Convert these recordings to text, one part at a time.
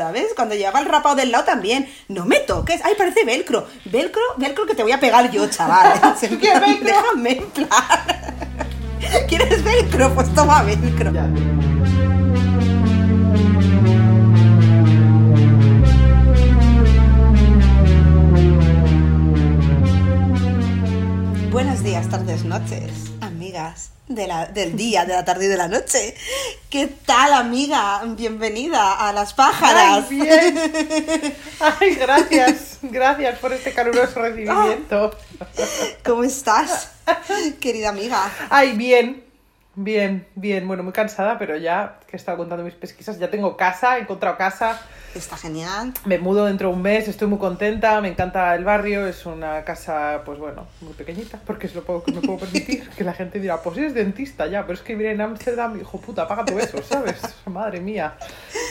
¿sabes? Cuando llevaba el rapado del lado también, no me toques, ay, parece velcro, velcro, velcro que te voy a pegar yo, chaval. ¿Qué plan, velcro? Déjame en plan. ¿Quieres velcro? Pues toma velcro. Ya. Buenos días, tardes, noches, amigas de la, del día, de la tarde y de la noche. ¿Qué tal, amiga? Bienvenida a las pájaras. Ay, bien. Ay, gracias. Gracias por este caluroso recibimiento. ¿Cómo estás, querida amiga? Ay, bien. Bien, bien. Bueno, muy cansada, pero ya que he estado contando mis pesquisas, ya tengo casa, he encontrado casa. Está genial. Me mudo dentro de un mes, estoy muy contenta, me encanta el barrio, es una casa, pues bueno, muy pequeñita, porque es lo poco que me puedo permitir. Que la gente dirá, pues eres dentista ya, pero es que vivir en Ámsterdam, hijo puta, paga tu eso, ¿sabes? Madre mía,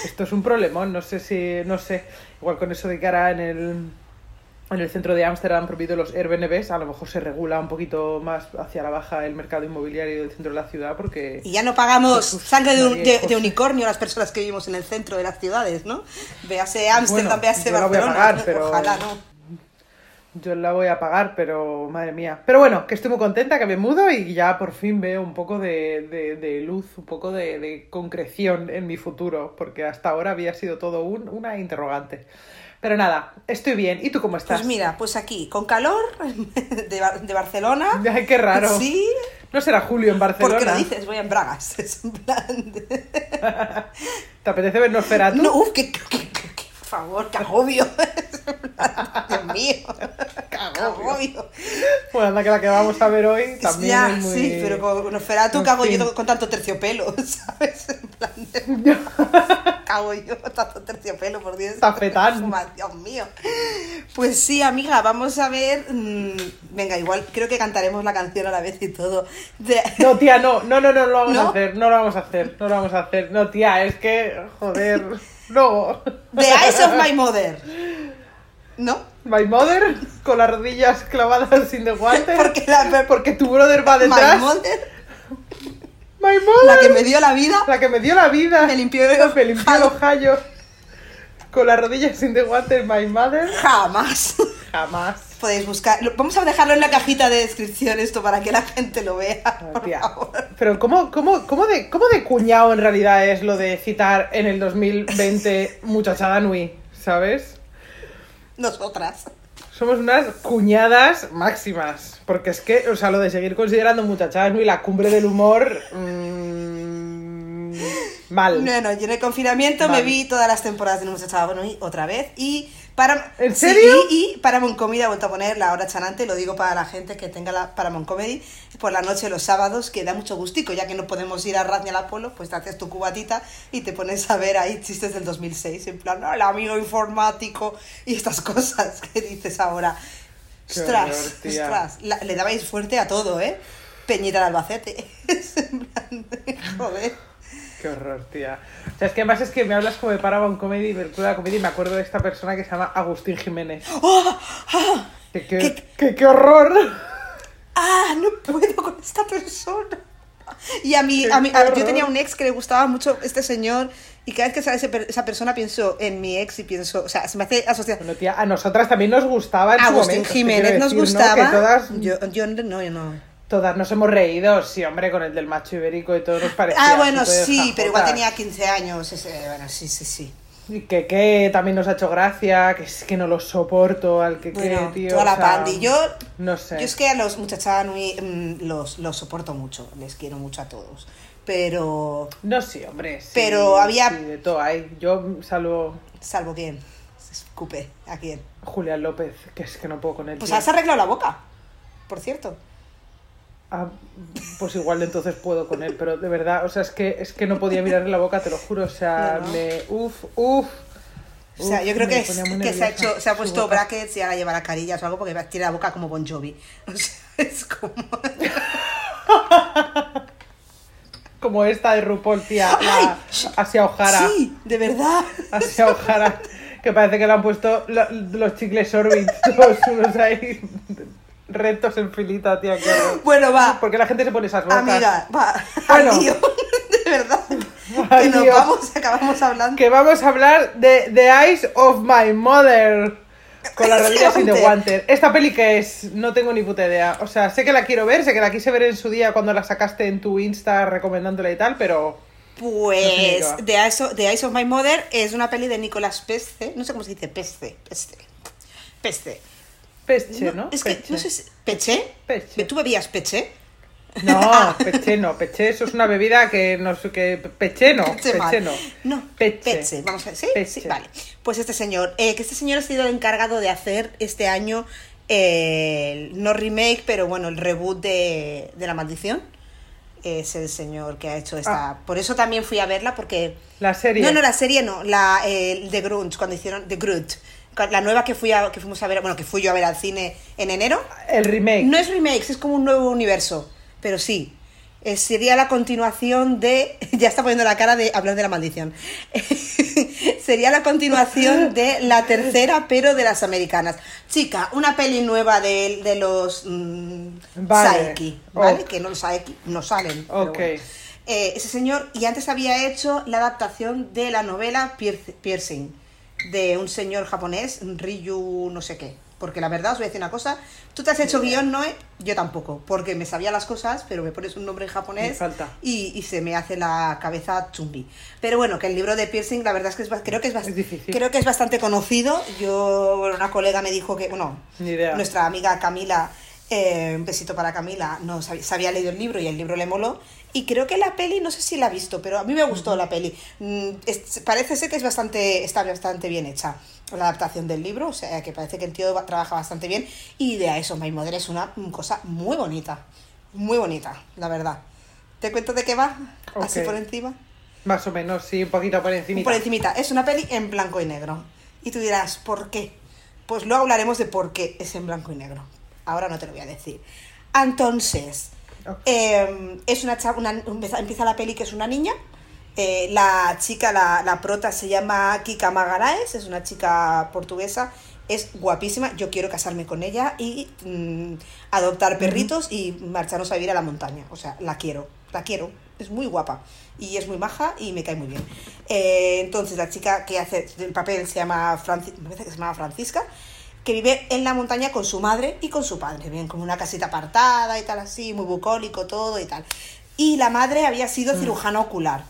esto es un problemón, no sé si, no sé, igual con eso de ahora en el, en el centro de Ámsterdam han prohibido los Airbnbs, a lo mejor se regula un poquito más hacia la baja el mercado inmobiliario del centro de la ciudad, porque... Y ya no pagamos sangre de, un- María de- José. de unicornio las personas que vivimos en el centro de las ciudades, ¿no? Véase Ámsterdam, Bueno, véase yo la voy a Barcelona. pagar, pero- Ojalá no. Yo la voy a pagar, pero madre mía. Pero bueno, que estoy muy contenta, que me mudo y ya por fin veo un poco de, de- de luz, un poco de, de concreción en mi futuro, porque hasta ahora había sido todo un- una interrogante. Pero nada, estoy bien. ¿Y tú cómo estás? Pues mira, pues aquí, con calor de, Bar- de Barcelona. Ay, qué raro. Sí, No será Julio en Barcelona. porque lo dices, voy en bragas. Es en plan de- ¿Te apetece ver Nosferatu? No, uf, que- por favor, plan, Dios mío, que agobio. Bueno, anda que la que vamos a ver hoy también ya, es muy... sí, pero con Nosferatu cago fin. yo con tanto terciopelo, ¿sabes? En plan de... cago yo con tanto terciopelo, por Dios. Tafetán. Dios mío. Pues sí, amiga, vamos a ver... mm, venga, igual creo que cantaremos la canción a la vez y todo. De- No, tía, no, no, no, no lo vamos ¿No? a hacer, no lo vamos a hacer, no lo vamos a hacer. No, tía, es que, joder, no. The Eyes of My Mother. ¿No? My mother con las rodillas clavadas sin de guante. Porque la, Porque tu brother va My detrás. Mother, My mother. la que me dio la vida, La que me dio la vida. Me limpió me limpió los. Con las rodillas sin de guante, my mother. jamás. Jamás. Podéis buscar. Vamos a dejarlo en la cajita de descripción esto para que la gente lo vea. Por Tía. favor. Pero ¿cómo, cómo, cómo, de, ¿cómo de cuñado en realidad es lo de citar en el 2020 muchachada Nui? ¿Sabes? Nosotras. Somos unas cuñadas máximas. Porque es que, o sea, lo de seguir considerando muchachadas Nui la cumbre del humor. mm, mal. Bueno, yo en el confinamiento me vi todas las temporadas de Bueno y otra vez. Y para. ¿En sí, serio? y, y Paramount Comedy ha vuelto a poner la hora chanante. Lo digo para la gente que tenga la Paramount Comedy por la noche los sábados, que da mucho gustico, ya que no podemos ir a Raz ni al Apolo, pues te haces tu cubatita y te pones a ver ahí chistes del 2006. En plan, "No, el amigo informático y estas cosas que dices ahora. Qué Ostras, horror, tía. ostras. La- le dabais fuerte a todo, ¿eh? Peñita de Albacete. Es en plan de, joder. Qué horror, tía. O sea, es que además es que me hablas como de Paramount Comedy, Vercula Comedy, y me acuerdo de esta persona que se llama Agustín Jiménez. ¡Oh! ¡Ah! Que, qué, ¿Qué? que- qué horror. ¡Ah! No puedo con esta persona. Y a mí, Qué a mí a- yo tenía un ex que le gustaba mucho este señor y cada vez que sale ese esa persona pienso en mi ex y pienso, o sea, se me hace asociación. Bueno, tía, a nosotras también nos gustaba en su Agustín momento, Jiménez nos decir, ¿no? gustaba. Que todas, Yo, yo no, yo no. Todas nos hemos reído, sí, hombre, con el del macho ibérico y todo nos parecía. Ah, bueno, sí, pero igual tenía 15 años. Ese, bueno, sí, sí, sí. Y que, que también nos ha hecho gracia, que es que no lo soporto, al que Bueno, que, tío. toda o la sea, pandi. Yo, No sé. yo es que a los muchachanui mm, los, los soporto mucho, les quiero mucho a todos. Pero, No, sí, hombre. sí, Pero había- sí, de todo hay. Yo salvo salvo quién, escupe, ¿a quién? Julián López, que es que no puedo con él. Pues tío. has arreglado la boca, por cierto. Ah, pues igual entonces puedo con él, pero de verdad, o sea, es que, es que no podía mirarle la boca, te lo juro, o sea, No, no. me... Uf, uf. O sea, yo creo que, es- que se, ha nerviosa hecho, se ha su puesto brackets y ahora llevará carillas o algo porque tiene la boca como Bon Jovi. O sea, es como... Como esta de RuPaul, tía, la ¡Ay! Asia O'Hara. Sí, de verdad. Asia O'Hara, que parece que le han puesto lo- los chicles Orbit, todos unos ahí rectos en filita, tía, horror. Bueno, va. ¿Por qué la gente se pone esas bocas? Amiga, va. Bueno. Lío. De verdad. que nos Adiós. vamos, acabamos hablando. Que vamos a hablar de The Eyes of My Mother. Con las rodillas sin The. Wanted. ¿Esta peli que es? No tengo ni puta idea. O sea, sé que la quiero ver, sé que la quise ver en su día cuando la sacaste en tu Insta recomendándola y tal, pero. Pues No sé. The Eyes, of, The Eyes of My Mother es una peli de Nicolas Peste, no sé cómo se dice, Peste, Peste, Peste. Peche, ¿no? Es que, no sé si... ¿Peche? Peche. ¿Tú bebías peche? No, peche no. Peche, eso es una bebida que no sé qué. Peche no. Peche no. No, Peche. peche. Vamos a ver, ¿sí? Vale. Pues este señor, eh, que este señor ha sido el encargado de hacer este año eh, el- no remake, pero bueno, el reboot de, de La Maldición. Es el señor que ha hecho esta... Ah. Por eso también fui a verla, porque... La serie. No, no, la serie no, la eh, The Grunge, cuando hicieron The Groot. La nueva que, fui a, que fuimos a ver, bueno, que fui yo a ver al cine en enero. El remake. No es remakes, es como un nuevo universo. Pero sí. eh, sería la continuación de. Ya está poniendo la cara de hablar de la maldición. sería la continuación de la tercera, pero de las americanas. Chica, una peli nueva de, de los. mm, Vale. Saeki, ¿vale? Que no los Saeki no salen. Ok. bueno. Eh, ese señor, y antes había hecho la adaptación de la novela Pier- Piercing, de un señor japonés, Ryu no sé qué. Porque la verdad os voy a decir una cosa, tú te has hecho guion, Noé, yo tampoco, porque me sabía las cosas, pero me pones un nombre en japonés falta. y, y se me hace la cabeza chumbi. Pero bueno, que el libro de Piercing, la verdad es que es, creo, que es, creo que es bastante conocido. Yo, una colega me dijo que, bueno, nuestra amiga Camila, eh, un besito para Camila, no sabía, se había leído el libro y el libro le moló. Y creo que la peli, no sé si la ha visto, pero a mí me gustó la peli. Mm, es- parece ser que es bastante, está bastante bien hecha la adaptación del libro, o sea que parece que el tío trabaja bastante bien. Y de a eso, My Mother es una cosa muy bonita, muy bonita, la verdad. ¿Te cuento de qué va? Así por encima. Más o menos, sí, un poquito por encima. Por encimita, es una peli en blanco y negro. Y tú dirás, ¿por qué? Pues luego hablaremos de por qué es en blanco y negro. Ahora no te lo voy a decir. Entonces, Eh, es una, una- empieza, empieza la peli que es una niña. Eh, la chica, la, la prota se llama Kika Magaraes, es una chica portuguesa, es guapísima, yo quiero casarme con ella y mm, adoptar perritos y marcharnos a vivir a la montaña. O sea, la quiero, la quiero, es muy guapa y es muy maja y me cae muy bien. Eh, entonces, la chica que hace el papel se llama, Franci- me parece que se llama Francisca, que vive en la montaña con su madre y con su padre. Viven como una casita apartada y tal así, muy bucólico todo y tal. Y la madre había sido cirujana ocular.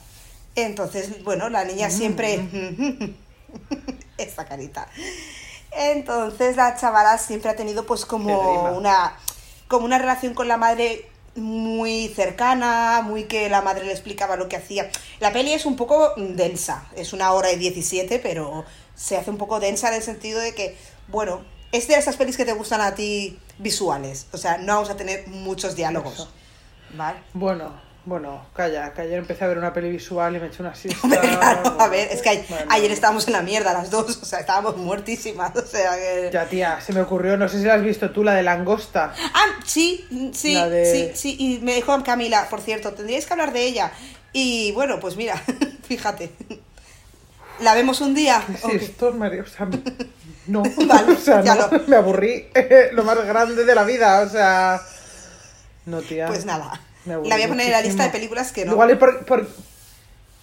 Entonces, bueno, la niña siempre... Esta carita. Entonces la chavala siempre ha tenido pues como una, como una relación con la madre muy cercana, muy que la madre le explicaba lo que hacía. La peli es un poco densa, es una hora y 17, pero se hace un poco densa en el sentido de que, bueno, es de esas pelis que te gustan a ti visuales, o sea, no vamos a tener muchos diálogos. ¿Vale? Bueno, bueno, calla, que ayer empecé a ver una peli visual y me eché una siesta. Claro, a ver, es que bueno. ayer estábamos en la mierda las dos, o sea, estábamos muertísimas, o sea que... Ya, tía, se me ocurrió, no sé si la has visto tú, la de Langosta. Ah, sí, sí, de- sí, sí, y me dijo Camila, por cierto, tendríais que hablar de ella. Y bueno, pues mira, fíjate, la vemos un día. ¿Qué es Ok. esto, María? O sea, no, Vale, o sea, ya no, lo- me aburrí, lo más grande de la vida, o sea... No, tía. Pues nada, me la voy a poner en la lista de películas que no. Igual es por, por-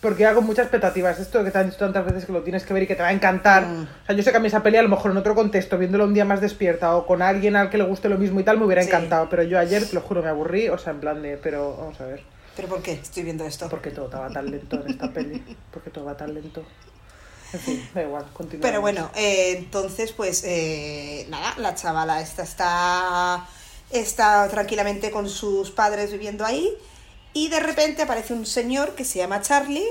porque hago muchas expectativas. Esto que te han dicho tantas veces que lo tienes que ver y que te va a encantar. Mm. O sea, yo sé que a mí esa peli a lo mejor en otro contexto, viéndolo un día más despierta o con alguien al que le guste lo mismo y tal, me hubiera Sí. encantado. Pero yo ayer, te lo juro, me aburrí. O sea, en plan de, pero vamos a ver. ¿Pero por qué estoy viendo esto? ¿Por qué todo va tan lento en esta peli? ¿Por qué todo va tan lento? En fin, da igual, continúa. Pero bueno, eh, entonces, pues eh, nada, la chavala esta está, está tranquilamente con sus padres viviendo ahí y de repente aparece un señor que se llama Charlie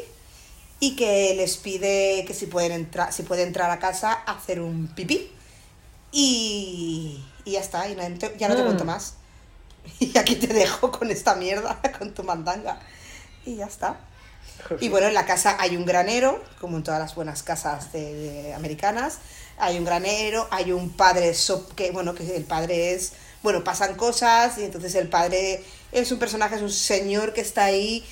y que les pide que si pueden entrar, si puede entrar a casa a hacer un pipí. Y, y ya está, y no- ya no te Mm. cuento más. Y aquí te dejo con esta mierda, con tu mandanga. Y ya está. Y bueno, en la casa hay un granero, como en todas las buenas casas de, de americanas. Hay un granero, hay un padre so- que, bueno, que el padre es, bueno, pasan cosas y entonces el padre es un personaje, es un señor que está ahí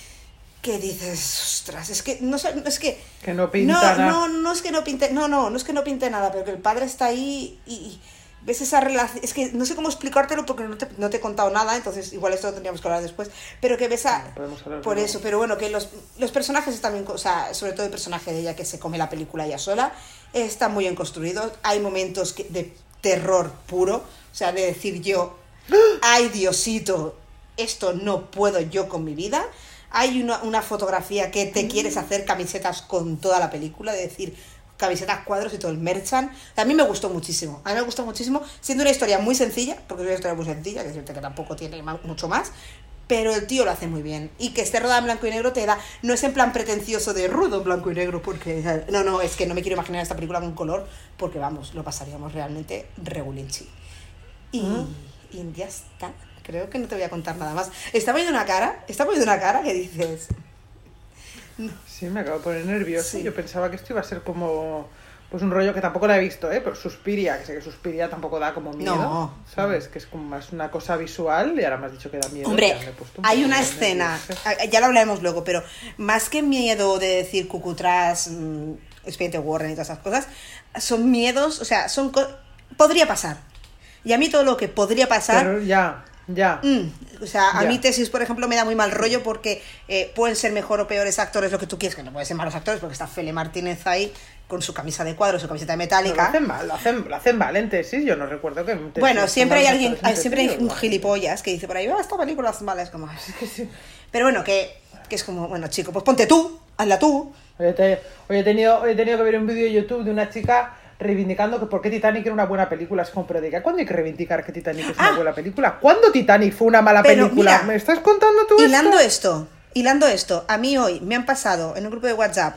que dices, ostras, es que no es que Que no pinta no, nada. no, no es que no pinte, no, no, no es que no pinte nada, pero que el padre está ahí y ves esa relación, es que no sé cómo explicártelo porque no te, no te he contado nada, entonces igual esto lo tendríamos que hablar después, pero que ves a... No, podemos hablar por eso, pero bueno, que los, los personajes están bien, o sea, sobre todo el personaje de ella que se come la película ella sola, está muy bien construido, hay momentos que- de terror puro, o sea, de decir yo, ay Diosito, esto no puedo yo con mi vida. Hay una, una fotografía que te quieres hacer camisetas con toda la película, de decir camisetas, cuadros y todo el merchan. A mí me gustó muchísimo, a mí me gustó muchísimo, siendo una historia muy sencilla, porque es una historia muy sencilla, que decirte que tampoco tiene mucho más, pero el tío lo hace muy bien. Y que esté rodada en blanco y negro te da, no es en plan pretencioso de rudo en blanco y negro, porque no, no, es que no me quiero imaginar esta película con color, porque vamos, lo pasaríamos realmente regulinchi. Y, y ya está. Creo que no te voy a contar nada más. Está poniendo una cara, está poniendo una cara que dices. Sí, me acabo de poner nervioso. Sí. Yo pensaba que esto iba a ser como. Pues un rollo que tampoco la he visto, ¿eh? Pero Suspiria, que sé que Suspiria tampoco da como miedo. No. ¿Sabes? Que es como más una cosa visual y ahora me has dicho que da miedo. Hombre, un hay una escena, nervioso. ya lo hablaremos luego, pero más que miedo de decir cucutras, mm, expediente Warren y todas esas cosas, son miedos, o sea, son. co- podría pasar. Y a mí todo lo que podría pasar. Pero ya, ya. Mm, o sea, a Ya. mí tesis, por ejemplo, me da muy mal rollo porque eh, pueden ser mejor o peores actores lo que tú quieres, que no pueden ser malos actores porque está Fele Martínez ahí con su camisa de cuadros, su camiseta Pero lo metálica. hacen mal, lo hacen, lo hacen mal en tesis. Yo no recuerdo que. en tesis Bueno, siempre hay alguien, hay- siempre hay un gilipollas que dice por ahí, ah, esta película es mala, es como... Pero bueno, que, que es como, bueno, chico, pues ponte tú, hazla tú. Hoy he tenido, hoy he tenido que ver un vídeo de YouTube de una chica reivindicando que por qué Titanic era una buena película. Es como, pero diga, ¿cuándo hay que reivindicar que Titanic es una Ah. buena película? ¿Cuándo Titanic fue una mala película? mira, ¿Me estás contando tú Hilando esto? esto, hilando esto, a mí hoy me han pasado en un grupo de WhatsApp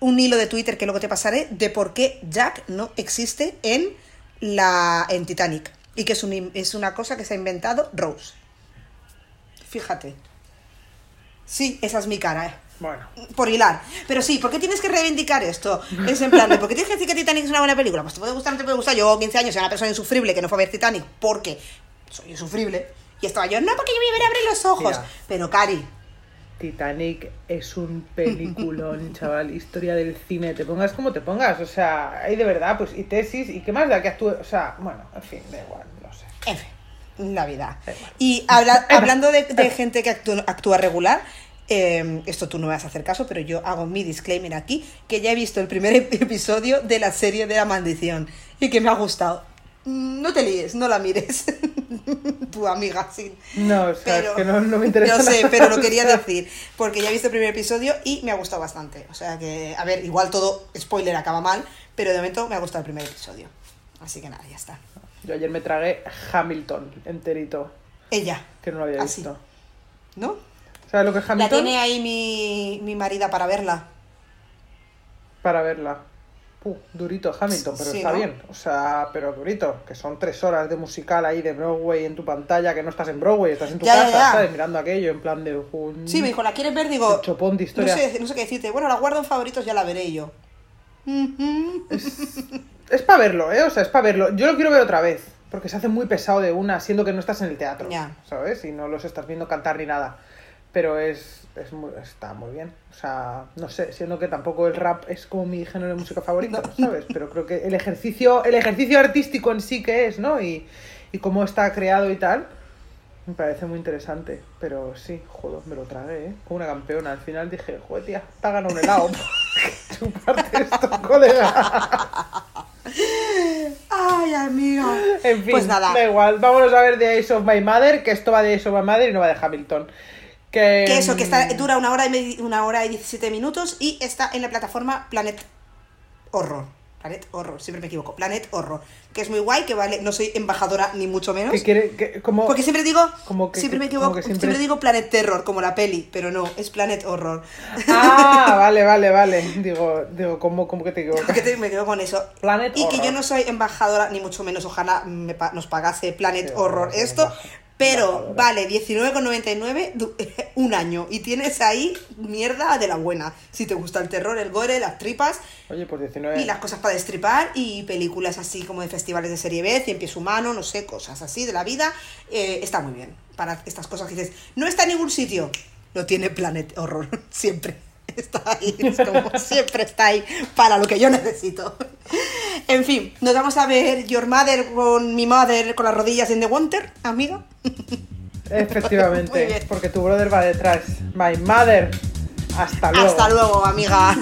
un hilo de Twitter que luego te pasaré de por qué Jack no existe en la en Titanic y que es, un es una cosa que se ha inventado Rose. Fíjate. Sí, esa es mi cara, eh. Bueno, Por hilar. Pero sí, ¿por qué tienes que reivindicar esto? Es en plan, de, ¿por qué tienes que decir que Titanic es una buena película? Pues te puede gustar no te puede gustar. Yo, 15 años, era una persona insufrible que no fue a ver Titanic porque soy insufrible. Y estaba yo, no, porque yo me iba a abrir los ojos. Mira. Pero, Cari, Titanic es un peliculón, chaval, historia del cine, te pongas como te pongas, o sea, hay de verdad, pues, y tesis, y qué más da que actúe, o sea, bueno, en fin, da igual, no sé. en fin, la vida. Y habla- hablando de, de gente que actúa, actúa regular, eh, esto tú no me vas a hacer caso, pero yo hago mi disclaimer aquí, que ya he visto el primer episodio de la serie de la maldición y que me ha gustado. Mm, No te líes, no la mires. tu amiga, sí. No, o sea, Pero- es que no, no me interesa Yo sé, nada, pero lo quería decir, porque ya he visto el primer episodio y me ha gustado bastante. O sea que, a ver, igual todo spoiler acaba mal, pero de momento me ha gustado el primer episodio. Así que nada, ya está. Yo ayer me tragué Hamilton enterito, Ella, que no lo había Ah, sí. visto. ¿no? ¿Sabes lo que es La Hamilton? tiene ahí mi, mi marida para verla. Para verla. Puh, durito Hamilton, pero Sí, está ¿no? bien. O sea, pero durito, que son tres horas de musical ahí de Broadway en tu pantalla, que no estás en Broadway, estás en tu Ya, casa, ya. ¿sabes? Mirando aquello en plan de... un- Sí, me dijo, ¿la quieres ver? Digo, chopón de no historia. sé, no sé qué decirte. Bueno, la guardo en favoritos, ya la veré yo. Ujú. Es para verlo, ¿eh? O sea, es para verlo. Yo lo quiero ver otra vez, porque se hace muy pesado de una, siendo que no estás en el teatro, Ya. ¿sabes? Y no los estás viendo cantar ni nada. Pero es, es muy- está muy bien. O sea, no sé, siendo que tampoco el rap es como mi género de música favorito, ¿sabes? Pero creo que el ejercicio, el ejercicio artístico en sí que es, ¿no? Y, y cómo está creado y tal, me parece muy interesante. Pero sí, joder, me lo tragué, ¿eh? Como una campeona. Al final dije, joder, tía, ganado un helado. Chuparte esto, colega. Ay, amiga. En fin, Pues nada. da igual. Vámonos a ver The Ace of My Mother, que esto va de Ace of My Mother y no va de Hamilton. Que, Que eso, que está, mm, dura una hora, y una hora y 17 minutos y está en la plataforma Planet Horror. Planet Horror, siempre me equivoco. Planet Horror. Que es muy guay, que vale, no soy embajadora ni mucho menos. que quiere, que, como, Porque siempre digo, Como que- siempre me como equivoco, siempre... siempre- digo Planet Terror, como la peli, pero no, es Planet Horror. Ah, vale, vale, vale. Digo, digo ¿cómo, cómo que te equivocas? que te- me quedo con eso. Planet y que yo no soy embajadora, ni mucho menos, ojalá me pa- nos pagase Planet Sí, Horror esto. Pero vale, 19,99 du- un año. Y tienes ahí mierda de la buena. Si te gusta el terror, el gore, las tripas Oye, pues 19. y las cosas para destripar y películas así como de festivales de serie B, Cien pies humano, no sé, cosas así de la vida. eh, está muy bien. Para estas cosas que dices, no está en ningún sitio. Lo tiene Planet Horror, siempre. Está ahí, es como siempre está ahí para lo que yo necesito. En fin, nos vamos a ver Your Mother con mi mother con las rodillas en The Wonder, amiga. Muy Efectivamente, porque tu brother va detrás. My mother. Hasta luego. Hasta luego, amiga.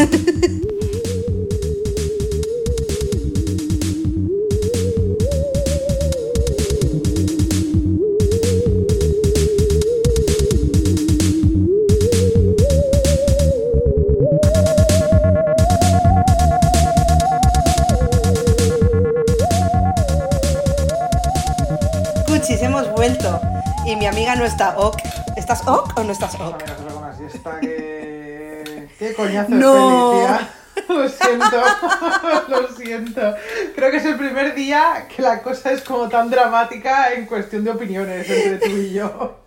Y mi amiga no está ok. ¿Estás ok o no estás ok? Qué coñazo No. peli, tía. Lo siento, lo siento. Creo que es el primer día que la cosa es como tan dramática en cuestión de opiniones entre tú y yo.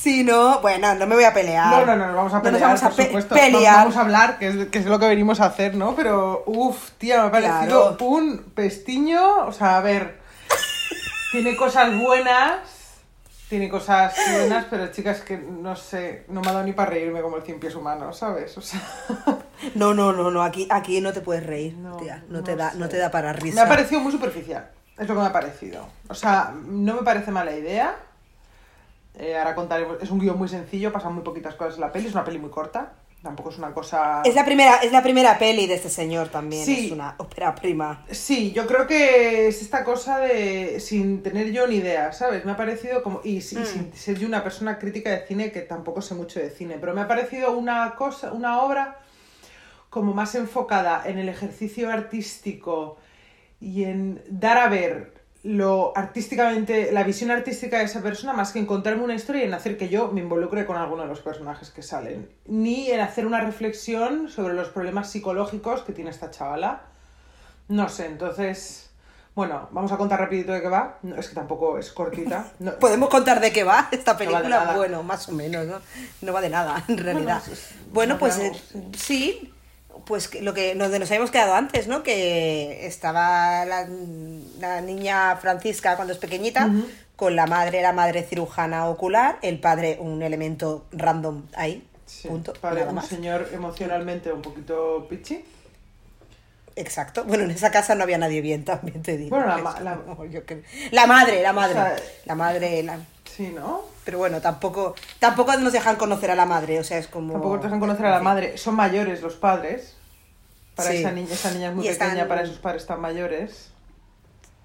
Si no, bueno, no me voy a pelear. No, no, no, nos vamos a No nos pelear, vamos a pe- supuesto. pelear. Vamos a hablar, que es, que es lo que venimos a hacer, ¿no? Pero, uff, tía, me ha parecido Claro. un pestiño. O sea, a ver, tiene cosas buenas, tiene cosas buenas, pero chicas, que no sé, no me ha dado ni para reírme como el cien pies humano, ¿sabes? O sea, No, no, no, no, aquí, aquí no te puedes reír, No, tía. No, no te da, sé. no te da para me risa. ha parecido muy superficial. Es lo que me ha parecido. O sea, no me parece mala idea. Eh, ahora contaremos. Es un guion muy sencillo, pasan muy poquitas cosas en la peli. Es una peli muy corta. Tampoco es una cosa. Es la primera, es la primera peli de este señor también. Sí. Es una ópera prima. Sí, yo creo que es esta cosa de sin tener yo ni idea, ¿sabes? Me ha parecido como y, Mm. sin ser yo una persona crítica de cine que tampoco sé mucho de cine, pero me ha parecido una cosa, una obra como más enfocada en el ejercicio artístico y en dar a ver lo artísticamente, la visión artística de esa persona, más que encontrarme una historia y en hacer que yo me involucre con alguno de los personajes que salen, ni en hacer una reflexión sobre los problemas psicológicos que tiene esta chavala. No sé, entonces, bueno, vamos a contar rapidito de qué va. No, es que tampoco es cortita. No, ¿Podemos contar de qué va esta película? bueno, más o menos, ¿no? No va de nada, en realidad. es- Bueno, no pues eh, sí, pues lo que donde nos habíamos quedado antes, ¿no? Que estaba la, la niña Francisca cuando es pequeñita, con la madre, la madre cirujana ocular, el padre un elemento random ahí, sí, punto, padre, un más. señor emocionalmente un poquito pichi. Exacto. Bueno, en esa casa no había nadie bien, también te digo. Bueno, la ma- madre, la madre. O sea, la madre, la... Sí, ¿no? Pero bueno, tampoco, tampoco nos dejan conocer a la madre, o sea, es como... Tampoco te dejan conocer a la madre. Son mayores los padres. Para Sí. esa niña, esa niña es muy Y están- pequeña, para esos padres tan mayores.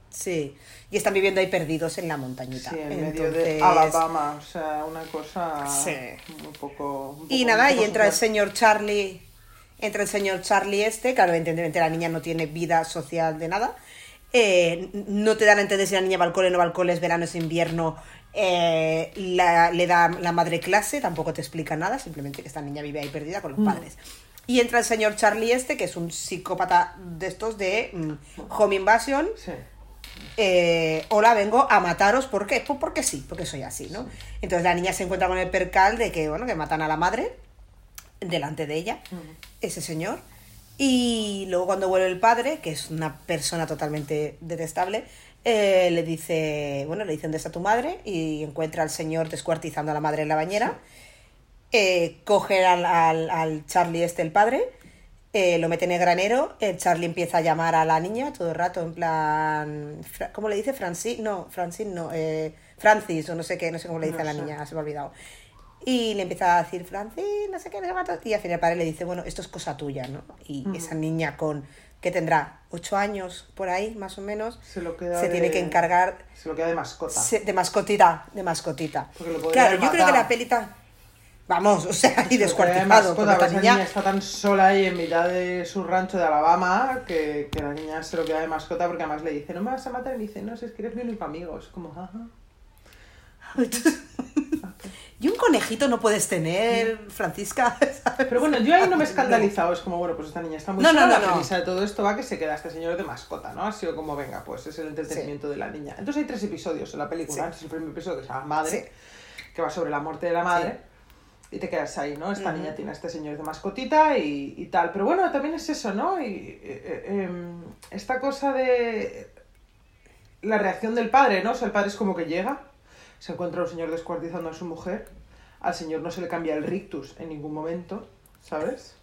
Sí, y están viviendo ahí perdidos en la montañita. Sí, en medio de Entonces- Alabama. O sea, una cosa Sí. un poco. un Y nada, y entra el señor Charlie, entra el señor Charlie este, claro, evidentemente la niña no tiene vida social de nada. Eh, no te dan a entender si la niña va al cole, no va al cole, es verano, es invierno. eh, la- le da la madre clase, tampoco te explica nada, simplemente que esta niña vive ahí perdida con los Mm. Y entra el señor Charlie este, que es un psicópata de estos de mm, Home Invasion. Sí. eh, hola, vengo a mataros, ¿por qué? Pues porque sí, porque soy así, ¿no? Entonces la niña se encuentra con el percal de que, bueno, que matan a la madre delante de ella, ese señor. Y luego cuando vuelve el padre, que es una persona totalmente detestable, eh, le dice, bueno, le dice dónde está tu madre y encuentra al señor descuartizando a la madre en la bañera. Eh, coge al, al- al Charlie este, el padre, eh, lo mete en el granero, el Charlie empieza a llamar a la niña todo el rato, en plan, ¿cómo le dice? Francis, no, Francis no, eh, Francis o no sé qué, no sé cómo le dice No a la sé. niña, se me ha olvidado. Y le empieza a decir, Francis, no sé qué, no sé cuánto", y al final el padre le dice, bueno, esto es cosa tuya, ¿no? Y esa niña con, que tendrá ocho años por ahí, más o menos, Se lo queda se de- tiene que encargar Se lo queda de mascota. se- de mascotita, de mascotita. Porque lo Claro, yo creo que la pelita, vamos, o sea, y descuartizado, esta pues esa niña, niña está tan sola ahí en mitad de su rancho de Alabama que, que la niña se lo queda de mascota porque además le dice, no me vas a matar. Y dice, no, si es que eres mi único amigo. Es como, ajá. y un conejito no puedes tener, Francisca, ¿sabes? Pero bueno, yo ahí no me he escandalizado. Es como, bueno, pues esta niña está muy No, sola. no, la no. premisa de todo esto va que se queda este señor de mascota, ¿no? Ha sido como, venga, pues es el entretenimiento de la niña. Entonces hay tres episodios en la película. Sí. Es el primer episodio que se llama Madre, Sí. que va sobre la muerte de la madre. Y te quedas ahí, ¿no? Esta niña tiene a este señor de mascotita y, y tal. Pero bueno, también es eso, ¿no? Y eh, eh, em, esta cosa de la reacción del padre, ¿no? O sea, el padre es como que llega, se encuentra un señor descuartizando a su mujer, al señor no se le cambia el rictus en ningún momento, ¿sabes?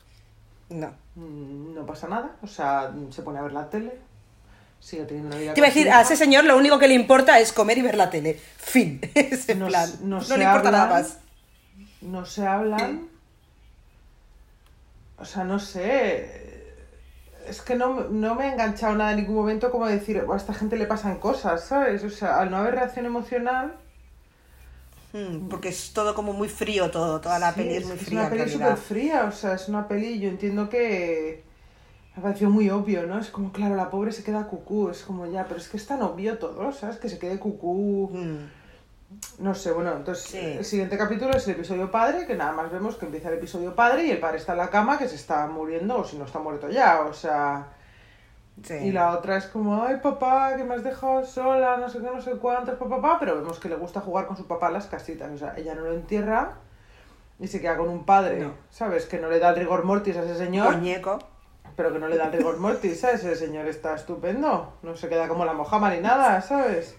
No. Mm, No pasa nada, o sea, se pone a ver la tele, sigue teniendo una vida Te iba a decir, a ese señor lo único que le importa es comer y ver la tele. Fin. Ese No plan. s- no No, se le importa nada más. No se hablan. O sea, no sé. Es que no, no me he enganchado nada en ningún momento como decir, "Buah, a esta gente le pasan cosas, ¿sabes? O sea, al no haber reacción emocional. Mm, Porque es todo como muy frío todo. Toda la sí, peli es muy fría una en peli súper fría, o sea, es una peli, yo entiendo que. Me ha parecido muy obvio, ¿no? Es como, claro, la pobre se queda cucú, es como ya, pero es que es tan obvio todo, ¿sabes? Que se quede cucú. Mm. No sé, bueno, entonces Sí. el siguiente capítulo es el episodio padre, que nada más vemos que empieza el episodio padre y el padre está en la cama que se está muriendo o si no está muerto ya, o sea... Sí. Y la otra es como, ay papá, que me has dejado sola, no sé qué, no sé cuántos, papá, papá, pero vemos que le gusta jugar con su papá en las casitas, o sea, ella no lo entierra y se queda con un padre, No. ¿sabes? Que no le da el rigor mortis a ese señor, Muñeco. pero que no le da el rigor mortis, ¿sabes? Ese señor está estupendo, no se queda como la mojama ni nada, ¿sabes?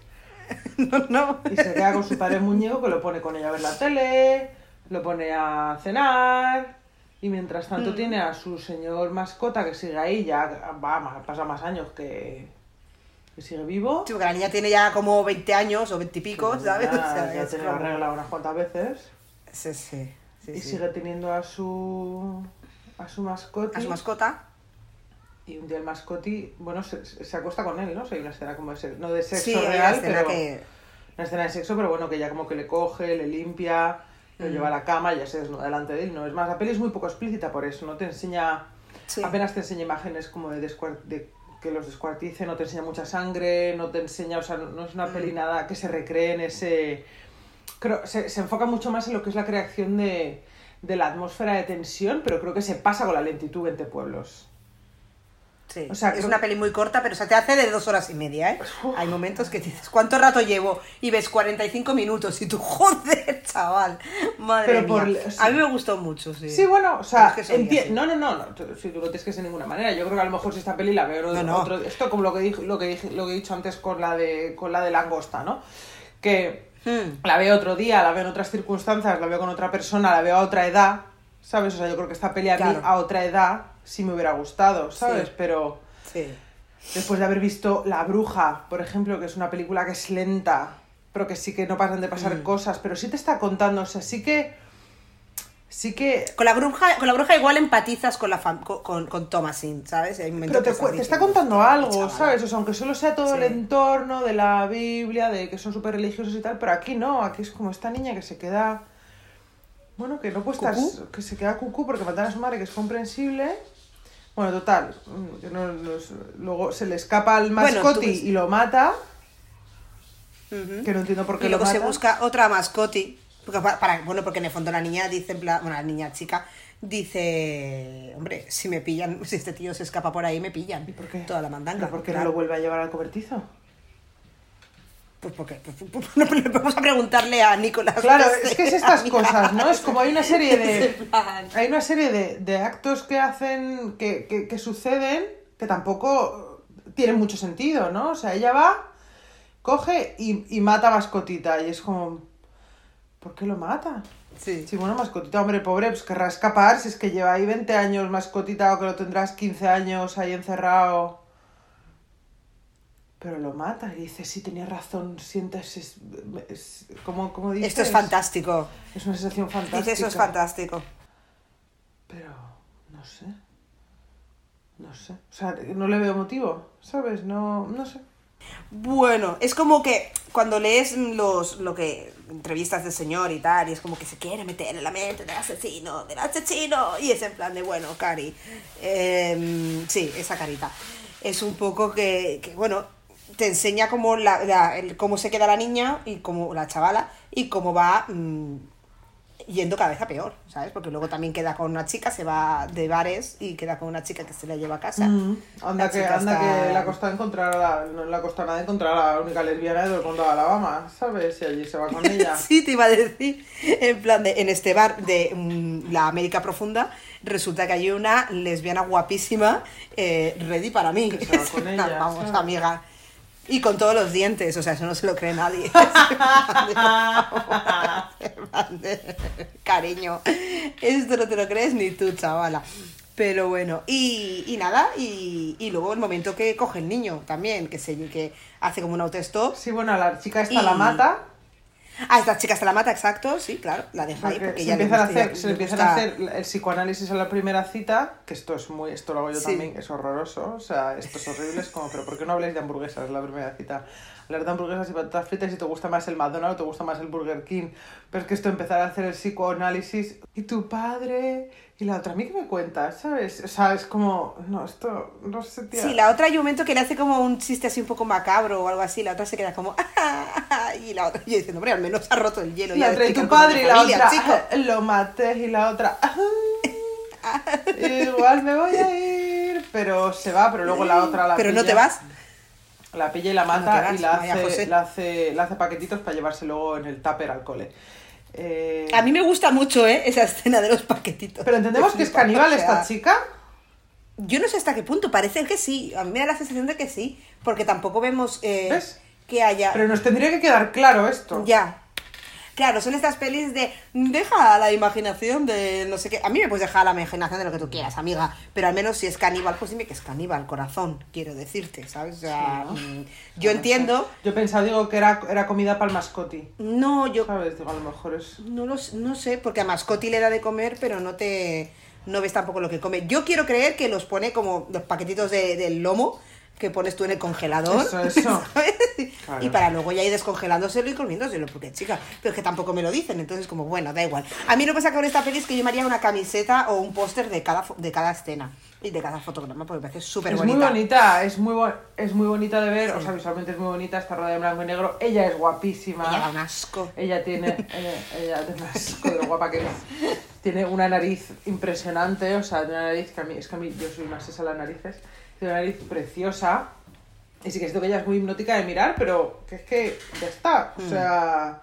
No, no. Y se queda con su padre muñeco que lo pone con ella a ver la tele, lo pone a cenar. Y mientras tanto Mm. tiene a su señor mascota que sigue ahí, ya va, pasa más años que, que sigue vivo. Sí, porque la niña tiene ya como 20 años o 20 y pico, ¿sabes? Ya, O sea, ya tiene como- arreglado unas cuantas veces. Sí, sí. sí, y sigue teniendo a su a su mascota. A su mascota. Y un día el mascoti, bueno, se, se acuesta con él, ¿no? O sea, hay una escena como de sexo, no de sexo Sí, hay una real, escena pero que... una escena de sexo, pero bueno, que ya como que le coge, le limpia, lo Mm. lleva a la cama y ya se desnuda delante de él. No, es más, la peli es muy poco explícita por eso, no te enseña, Sí. apenas te enseña imágenes como de, de que los descuartice, no te enseña mucha sangre, no te enseña, o sea, no, no es una Mm. peli nada que se recree en ese... Creo, se, se enfoca mucho más en lo que es la creación de, de la atmósfera de tensión, pero creo que se pasa con la lentitud 20 pueblos. Sí. O sea, es una peli muy corta, pero se te hace de dos horas y media, ¿eh? Uf. Hay momentos que dices, ¿cuánto rato llevo? Y ves 45 minutos y tú, joder, chaval. Madre Pero por- mía. sí. A mí me gustó mucho, sí. Sí, bueno, o sea, es que no, no, no, no, si tú no tienes que ser de ninguna manera. Yo creo que a lo mejor si esta peli la veo No, no. otro, esto como lo que dije, lo que dije, lo que he dicho antes con la de con la de langosta, ¿no? Que Hmm. la veo otro día, la veo en otras circunstancias, la veo con otra persona, la veo a otra edad, ¿sabes? O sea, yo creo que esta peli a mí Claro. a otra edad sí me hubiera gustado, ¿sabes? Sí. Pero Sí. después de haber visto La Bruja, por ejemplo, que es una película que es lenta, pero que sí que no pasan de pasar Mm. cosas, pero sí te está contando, o sea, sí que sí que Con la bruja, con la bruja igual empatizas con la fam- con, con, Thomasin, ¿sabes? Hay Pero te, te está contando "Hostia, algo, chavala". ¿sabes? O sea, aunque solo sea todo el entorno de la Biblia, de que son súper religiosos y tal, pero aquí no, aquí es como esta niña que se queda. Bueno, que no. ¿Cucú? que se queda cucú porque matan a su madre, que es comprensible. Bueno, total. mm, que no- no luego se le escapa al mascoti y lo mata, que no entiendo por qué y lo luego se busca otra mascoti. Porque para, para- bueno, porque en el fondo la niña dice, en plan, bueno, la niña chica dice, hombre, si me pillan, si este tío se escapa por ahí, me pillan. ¿Y por qué? Toda la mandanga. ¿Pero por qué claro. no lo vuelve a llevar al cobertizo? Pues porque, pues, pues, pues, vamos a preguntarle a Nicolás. Claro, es que es estas cosas, ¿no? Es como hay una serie de... Hay una serie de, de actos que hacen, que, que, que suceden, que tampoco tienen mucho sentido, ¿no? O sea, ella va, coge y, y mata a mascotita y es como, ¿por qué lo mata? Sí. Sí, bueno, mascotita, hombre, pobre, pues querrá escapar, si es que lleva ahí 20 años mascotita o que lo tendrás 15 años ahí encerrado. Pero lo mata y dice, sí, tenía razón, sientes, es, es- ¿cómo, cómo dices? Esto es fantástico. Es una sensación fantástica. Dice, eso es fantástico. Pero, no sé. No sé. O sea, no le veo motivo, ¿sabes? No, no sé. Bueno, es como que cuando lees los lo que entrevistas del señor y tal, y es como que se quiere meter en la mente del asesino, del asesino, y es en plan de, bueno, Cari, em, sí, esa carita. Es un poco que, que, bueno, te enseña cómo, la, la- el- cómo se queda la niña y cómo la chavala y cómo va mm, yendo cada vez a peor, ¿sabes? Porque luego también queda con una chica, se va de bares y queda con una chica que se la lleva a casa. Mm, anda La que, anda está- que le ha costado encontrar a la, no le ha costado nada encontrar a la única lesbiana de todo el mundo de Alabama, ¿sabes? Y allí se va con ella. Sí, te iba a decir, en plan de, en este bar de mm, la América Profunda, resulta que hay una lesbiana guapísima, eh, ready para mí. Que se va con ella, Vamos, ¿sabes? amiga. Y con todos los dientes, o sea, eso no se lo cree nadie. Cariño, esto no te lo crees ni tú, chavala. Pero bueno, y, y nada, y, y luego el momento que coge el niño también, que se que hace como un autostop. Sí, bueno, la chica esta Y- la mata. Ah, esta chica hasta la mata, exacto, sí, claro, la deja ahí Porque porque se, ya empiezan a hacer, se le empiezan gusta- a hacer el psicoanálisis en la primera cita, que esto es muy, esto lo hago yo Sí. también, es horroroso, o sea, esto es horrible, es como, pero ¿por qué no habláis de hamburguesas en la primera cita? Hablar de hamburguesas y patatas fritas si te gusta más el McDonald's o te gusta más el Burger King, pero es que esto empezar a hacer el psicoanálisis, y tu padre, y la otra, ¿a mí qué me cuentas? ¿Sabes? O sea, es como, no, esto, no sé, tía. Sí, la otra hay un momento que le hace como un chiste así un poco macabro o algo así, la otra se queda como y la otra yo diciendo, hombre, al menos ha roto el hielo. Y ya entre tu padre y la familia, otra, chico. lo maté y la otra, igual me voy a ir, pero se va, pero luego la otra la Pero no te vas. La pilla y la No mata vas, y la hace, la, hace, la hace paquetitos para llevarse luego en el tupper al cole. Eh, A mí me gusta mucho, ¿eh? Esa escena de los paquetitos. Pero entendemos que es caníbal o sea, esta chica. Yo no sé hasta qué punto, parece que sí. A mí me da la sensación de que sí, porque tampoco vemos eh, ¿Ves? Que haya... Pero nos tendría que quedar claro esto. Ya. Claro, son estas pelis de deja a la imaginación de no sé qué. A mí me puedes dejar a la imaginación de lo que tú quieras, amiga. Pero al menos si es caníbal, pues dime que es caníbal, corazón, quiero decirte, ¿sabes? O sea, Sí, ¿no? mm, yo entiendo. Yo pensaba, digo, que era, era comida para el mascoti. No, yo ¿Sabes? Digo, a lo mejor es. no, lo, no sé, porque a Mascoti le da de comer, pero no te no ves tampoco lo que come. Yo quiero creer que los pone como los paquetitos de, del lomo que pones tú en el congelador. Eso, eso. Claro. Y para luego ya ir descongelándoselo y comiéndoselo, porque chica, pero es que tampoco me lo dicen, entonces como, bueno, da igual. A mí lo que pasa con esta peli es que yo me haría una camiseta o un póster de cada, de cada escena y de cada fotograma, porque me parece súper Es bonita. muy bonita, es muy, bo- es muy bonita de ver, o sea, visualmente es muy bonita, está rodada en blanco y negro. Ella es guapísima. Ella da un asco. Ella tiene, ella, ella de asco de lo guapa que es. Tiene una nariz impresionante, o sea, una nariz que a mí, es que a mí yo soy una sesa a las narices. Tiene una nariz preciosa. Y sí que siento que ella es muy hipnótica de mirar, pero que es que ya está. O sea,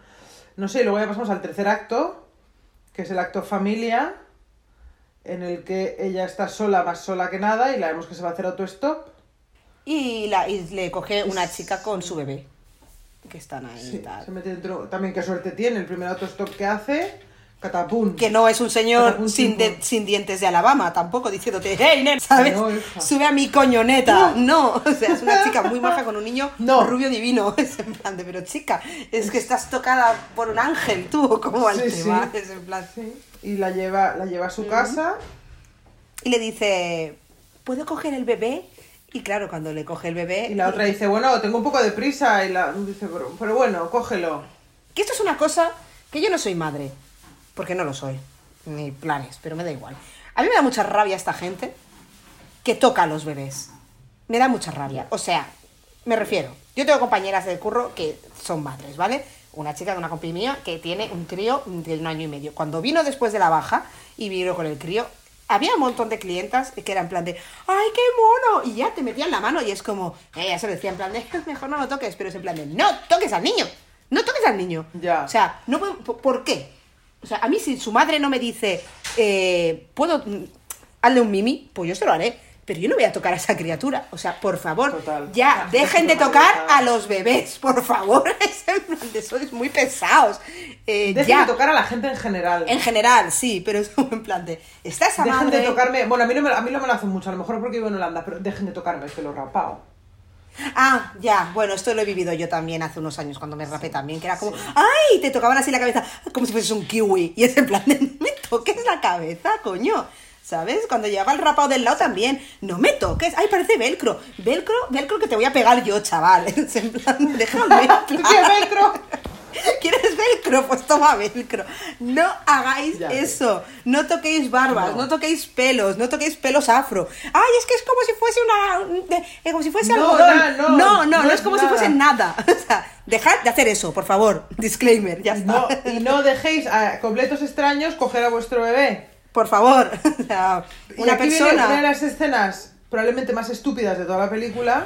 no sé, luego ya pasamos al tercer acto, que es el acto familia, en el que ella está sola, más sola que nada, y la vemos que se va a hacer autostop. Y, la, y le coge una chica con su bebé, que están ahí y tal. se mete dentro. También qué suerte tiene, el primer autostop que hace, catapum. que no es un señor Catapum sin, de- sin dientes de Alabama, tampoco diciéndote, hey, nen", ¿sabes? No. Sube a mi coñoneta. No. o sea, es una chica muy maja con un niño No. rubio divino. Es en plan de, pero chica, es que estás tocada por un ángel, tú, como al Sí, tema. sí. Es en plan. Sí, Y la lleva, la lleva a su casa. Y le dice, ¿puedo coger el bebé? Y claro, cuando le coge el bebé. Y la otra dice, bueno, tengo un poco de prisa. Y la dice, pero, pero bueno, cógelo. Que esto es una cosa que yo no soy madre, porque no lo soy, ni planes, pero me da igual. A mí me da mucha rabia esta gente que toca a los bebés. Me da mucha rabia. O sea, me refiero, yo tengo compañeras del curro que son madres, ¿vale? Una chica, una compi mía, que tiene un crío de un año y medio. Cuando vino después de la baja y vino con el crío, había un montón de clientas que eran en plan de, ¡ay, qué mono! Y ya te metían la mano y es como, ella se lo decía en plan de, mejor no lo toques, pero es en plan de, no toques al niño, no toques al niño. Ya. O sea, no puedo- ¿por- ¿por qué? O sea, a mí si su madre no me dice, eh, ¿puedo mm, hazle un mimi? Pues yo se lo haré. Pero yo no voy a tocar a esa criatura. O sea, por favor, Total. ya, dejen de tocar a los bebés, por favor. Es en plan de, sois muy pesados. Eh, Dejen ya. de tocar a la gente en general. En general, sí, pero es como en plan de, está esa Dejen madre... de tocarme. Bueno, a mí, no me, a mí no me lo hacen mucho, a lo mejor porque vivo en Holanda, pero dejen de tocarme el pelo rapado. Ah, ya, bueno, esto lo he vivido yo también hace unos años cuando me rapé también, que era como, ¡ay! Te tocaban así la cabeza, como si fueses un kiwi. Y es en plan, de, no me toques la cabeza, coño. ¿Sabes? Cuando llevaba el rapado del lado también, no me toques. ¡Ay, parece velcro! Velcro, velcro que te voy a pegar yo, chaval. Es en plan, déjame. en ¿Tú plan. quieres velcro? ¿Quieres velcro? Pues toma velcro. No hagáis Ya eso. No toquéis barbas, no. No. toquéis pelos, no toquéis pelos afro. Ay, es que es como si fuese una. eh, como si fuese No, algodón. na- no, no, no, no no es como si nada. fuese nada. O sea, dejad de hacer eso, por favor. Disclaimer, ya está. Y no dejéis a completos extraños coger a vuestro bebé. Por favor. O sea, Y una aquí viene persona una de las escenas probablemente más estúpidas de toda la película,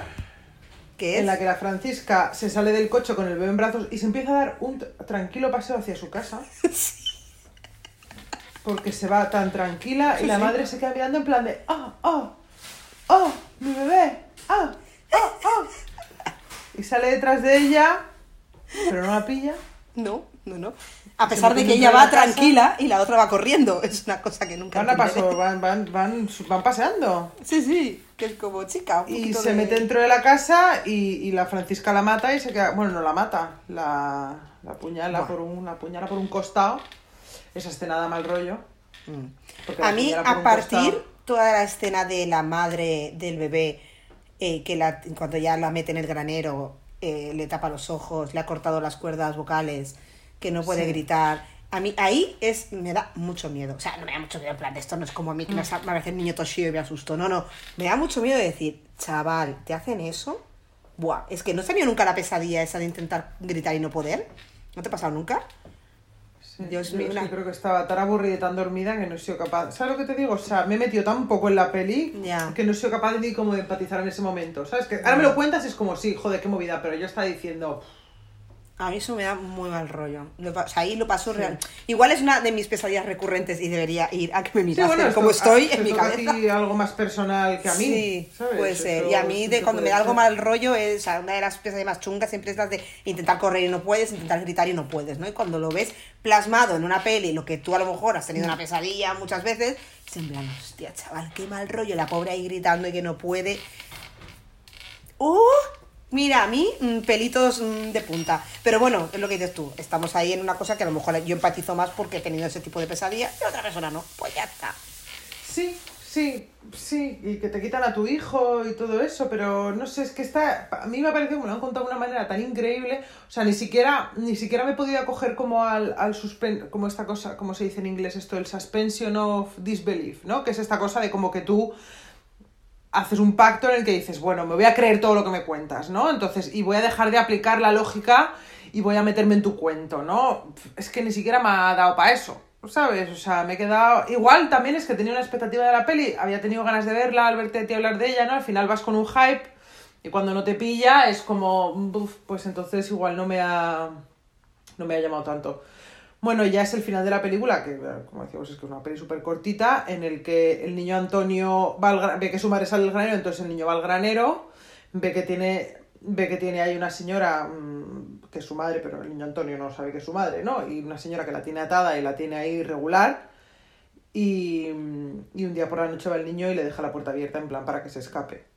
es. en la que la Francisca se sale del coche con el bebé en brazos y se empieza a dar un tranquilo paseo hacia su casa. Porque se va tan tranquila y la madre se queda mirando en plan de ¡Oh, oh! ¡Oh! ¡Mi bebé! ¡Ah! ¡Oh, oh! Y sale detrás de ella, pero no la pilla. No, No, no. A pesar de que ella va casa. tranquila y la otra va corriendo. Es una cosa que nunca Van, a paso, van, van, van, van paseando. Sí, sí, que es como chica. un Y se de- mete dentro de la casa y, y la Francisca la mata y se queda. Bueno, no la mata, la, la apuñala Buah. por un, la apuñala por un costado. Esa escena da mal rollo. Mm. A mí, a partir costado. toda la escena de la madre del bebé, eh, que la, cuando ya la mete en el granero, eh, le tapa los ojos, le ha cortado las cuerdas vocales, que no puede Sí. gritar. A mí ahí es, me da mucho miedo. O sea, no me da mucho miedo en plan, esto no es como a mí que me, me parece el niño toshio y me asustó. No, no. Me da mucho miedo de decir, chaval, ¿te hacen eso? Buah, es que no se nunca la pesadilla esa de intentar gritar y no poder. ¿No te ha pasado nunca? Sí, Dios yo mío, una- creo que estaba tan aburrida y tan dormida que no he sido capaz. ¿Sabes lo que te digo? O sea, me he metido tan poco en la peli Ya. que no he sido capaz ni como de empatizar en ese momento. ¿Sabes? Que ahora me lo cuentas y es como, sí, joder, qué movida, pero yo estaba diciendo. A mí eso me da muy mal rollo. Lo o sea, ahí lo paso real. Igual es una de mis pesadillas recurrentes y debería ir a que me Sí, mirasen bueno, como esto- estoy ah, en mi toca a cabeza. ti algo más personal que a mí. Sí, ¿sabes? puede ser. Eso Y a mí sí de cuando me da algo mal rollo es, o sea, una de las pesadillas más chungas siempre es las de intentar correr y no puedes, intentar gritar y no puedes, ¿no? Y cuando lo ves plasmado en una peli, lo que tú a lo mejor has tenido una pesadilla muchas veces, es en plan, hostia, chaval, qué mal rollo, la pobre ahí gritando y que no puede. ¡Uh! Mira, a mí, mm, pelitos mm, de punta. Pero bueno, es lo que dices tú. Estamos ahí en una cosa que a lo mejor yo empatizo más porque he tenido ese tipo de pesadilla y otra persona no. Pues ya está. Sí, sí, sí, y que te quitan a tu hijo y todo eso, pero no sé, es que está, a mí me ha parecido que me lo han contado de una manera tan increíble, o sea, ni siquiera, ni siquiera me he podido acoger como al, al suspen, como esta cosa, como se dice en inglés esto, el suspension of disbelief, ¿no? Que es esta cosa de como que tú haces un pacto en el que dices, bueno, me voy a creer todo lo que me cuentas, ¿no? Entonces, y voy a dejar de aplicar la lógica y voy a meterme en tu cuento, ¿no? Es que ni siquiera me ha dado para eso, ¿sabes? O sea, me he quedado... Igual también es que tenía una expectativa de la peli, había tenido ganas de verla, al verte a ti hablar de ella, ¿no? Al final vas con un hype y cuando no te pilla es como, "Buf, pues entonces igual no me ha... no me ha llamado tanto. Bueno, ya es el final de la película, que como decíamos es que es una peli súper cortita, en el que el niño Antonio va al ve que su madre sale del granero, entonces el niño va al granero, ve que tiene, ve que tiene ahí una señora mm, que es su madre, pero el niño Antonio no sabe que es su madre, ¿no? Y una señora que la tiene atada y la tiene ahí regular. Y, mm, y un día por la noche va el niño y le deja la puerta abierta en plan para que se escape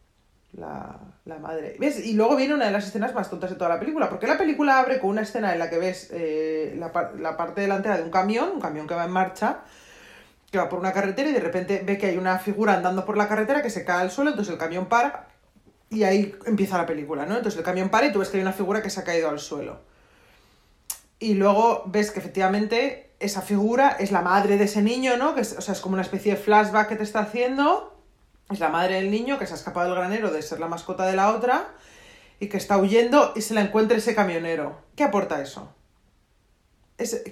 la, la madre. ¿Ves? Y luego viene una de las escenas más tontas de toda la película, porque la película abre con una escena en la que ves eh, la, la parte delantera de un camión, un camión que va en marcha, que va por una carretera y de repente ve que hay una figura andando por la carretera que se cae al suelo, entonces el camión para y ahí empieza la película, ¿no? Entonces el camión para y tú ves que hay una figura que se ha caído al suelo. Y luego ves que efectivamente esa figura es la madre de ese niño, ¿no? Que es, o sea, es como una especie de flashback que te está haciendo. Es la madre del niño que se ha escapado del granero de ser la mascota de la otra y que está huyendo y se la encuentra ese camionero. ¿Qué aporta eso?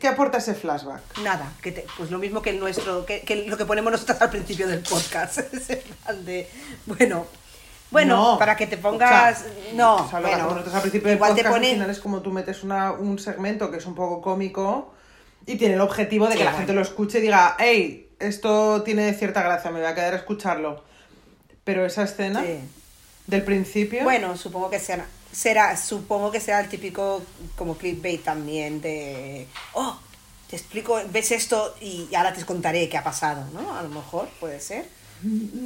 ¿Qué aporta ese flashback? Nada, que te- pues lo mismo que el nuestro, que, que lo que ponemos nosotros al principio del podcast. De, bueno, bueno, No. para que te pongas. O sea, no, o sea, lo que bueno, nosotros al principio del podcast te pone. al final es como tú metes una, un segmento que es un poco cómico y tiene el objetivo de que Sí, la bueno. gente lo escuche y diga, hey, esto tiene cierta gracia, me voy a quedar a escucharlo. Pero esa escena Sí. del principio... Bueno, supongo que será, será, supongo que será el típico como clickbait también de, oh, te explico, ves esto y ahora te contaré qué ha pasado, ¿no? A lo mejor puede ser.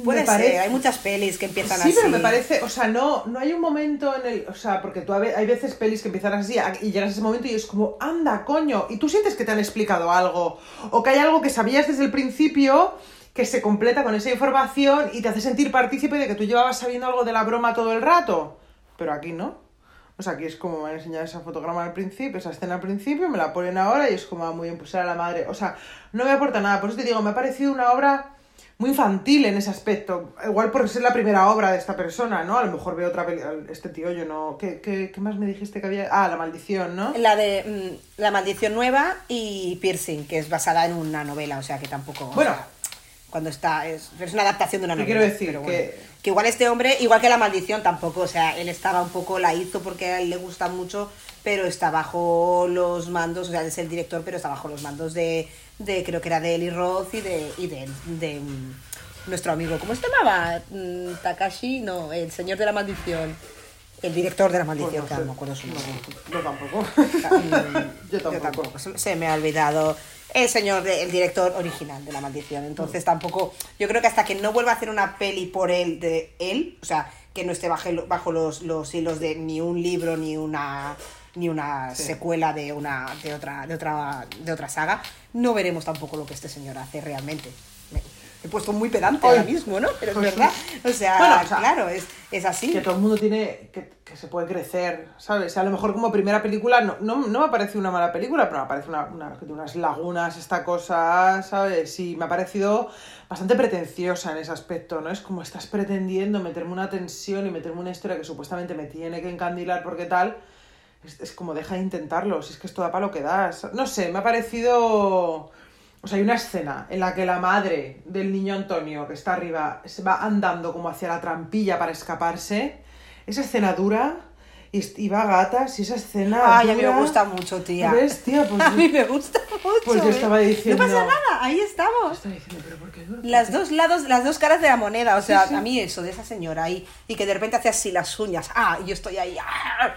Puede me parece- ser, hay muchas pelis que empiezan Sí, así. pero me parece, o sea, no, no hay un momento en el, o sea, porque tú hay veces pelis que empiezan así y llegas a ese momento y es como, anda, coño, y tú sientes que te han explicado algo, o que hay algo que sabías desde el principio que se completa con esa información y te hace sentir partícipe de que tú llevabas sabiendo algo de la broma todo el rato, pero aquí no. O sea, aquí es como me han enseñado esa fotograma al principio, esa escena al principio, me la ponen ahora y es como ah, muy bien, pues era la madre. O sea, no me aporta nada. Por eso te digo, me ha parecido una obra muy infantil en ese aspecto. Igual por ser la primera obra de esta persona, ¿no? A lo mejor veo otra peli... Este tío, yo no... ¿Qué, qué, qué más me dijiste que había? Ah, La Maldición, ¿no? La de mm, La Maldición Nueva y Piercing, que es basada en una novela, o sea que tampoco. Bueno. Cuando está. Es, es una adaptación de una ¿Qué novela. quiero decir? Que-. Que igual este hombre, igual que La Maldición, tampoco, o sea, él estaba un poco, la hizo porque a él le gusta mucho, pero está bajo los mandos, o sea, él es el director, pero está bajo los mandos de, de creo que era de Eli Roth y de, y de, de, mm, nuestro amigo, ¿cómo se llamaba? Mm, Takashi, no, el señor de la maldición. El director de la maldición, Pues que no me acuerdo su nombre. No, yo tampoco. Yo tampoco. Se me ha olvidado el señor, de- el director original de La Maldición. Entonces tampoco, yo creo que hasta que no vuelva a hacer una peli por él, de él, o sea, que no esté bajo, bajo los, los hilos de ni un libro ni una ni una Sí. secuela de una de otra de otra de otra saga, no veremos tampoco lo que este señor hace realmente. He puesto muy pedante Ay. ahora mismo, ¿no? Pero es verdad. O sea, Bueno, o sea, claro, es, es así. que todo el mundo tiene que, que se puede crecer, ¿sabes? A lo mejor como primera película no, no, no me parece una mala película, pero me parece una, una, unas lagunas esta cosa, ¿sabes? Y me ha parecido bastante pretenciosa en ese aspecto, ¿no? Es como estás pretendiendo meterme una tensión y meterme una historia que supuestamente me tiene que encandilar porque tal. Es, es como deja de intentarlo, si es que esto da para lo que das. No sé, me ha parecido... O sea, hay una escena en la que la madre del niño Antonio, que está arriba, se va andando como hacia la trampilla para escaparse. Esa escena dura y, y va a gatas y esa escena Ay, a mí me dura. gusta mucho, tía. ¿Ves, tía? Pues a mí me gusta mucho. Pues yo ¿eh? estaba diciendo- No pasa nada, ahí estamos. Estaba diciendo, pero ¿por qué dura? Las dos lados, las dos caras de la moneda. O sea, Sí, sí. a mí eso de esa señora ahí y que de repente hace así las uñas. Ah, y yo estoy ahí. ah.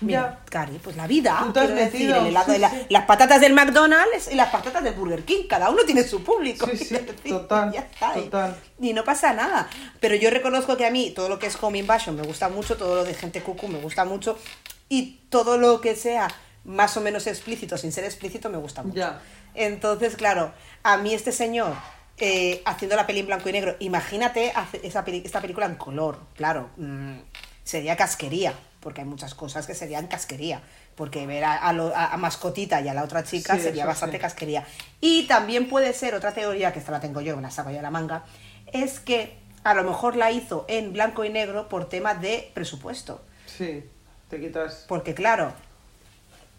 Mira, Cari, pues la vida. Tú te has quiero decir, el helado de la- las patatas del McDonald's y las patatas del Burger King. Cada uno tiene su público. Sí, sí, quiero decir, total, ya está. Y- total. Y no pasa nada. Pero yo reconozco que a mí todo lo que es Home Invasion me gusta mucho, todo lo de gente cucu me gusta mucho. Y todo lo que sea más o menos explícito, sin ser explícito, me gusta mucho. Ya. Entonces, claro, a mí este señor eh, haciendo la peli en blanco y negro, imagínate hace- esa peli- esta película en color, claro, mm, sería casquería, porque hay muchas cosas que serían casquería, porque ver a, a lo- a- a Mascotita y a la otra chica Sí, sería bastante sí. casquería. Y también puede ser, otra teoría, que esta la tengo yo, me la saco yo de la manga, es que a lo mejor la hizo en blanco y negro por tema de presupuesto. Sí, te quitas... Porque claro,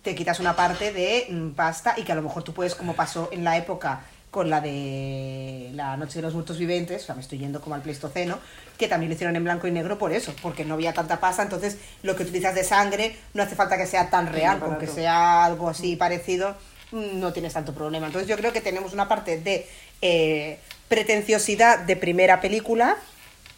te quitas una parte de mm, pasta y que a lo mejor tú puedes, como pasó en la época con la de la Noche de los Muertos Viventes, o sea, me estoy yendo como al Pleistoceno, que también lo hicieron en blanco y negro por eso, porque no había tanta pasta, entonces lo que utilizas de sangre no hace falta que sea tan real, con que sea algo así parecido, mm, no tienes tanto problema. Entonces yo creo que tenemos una parte de eh, pretenciosidad de primera película,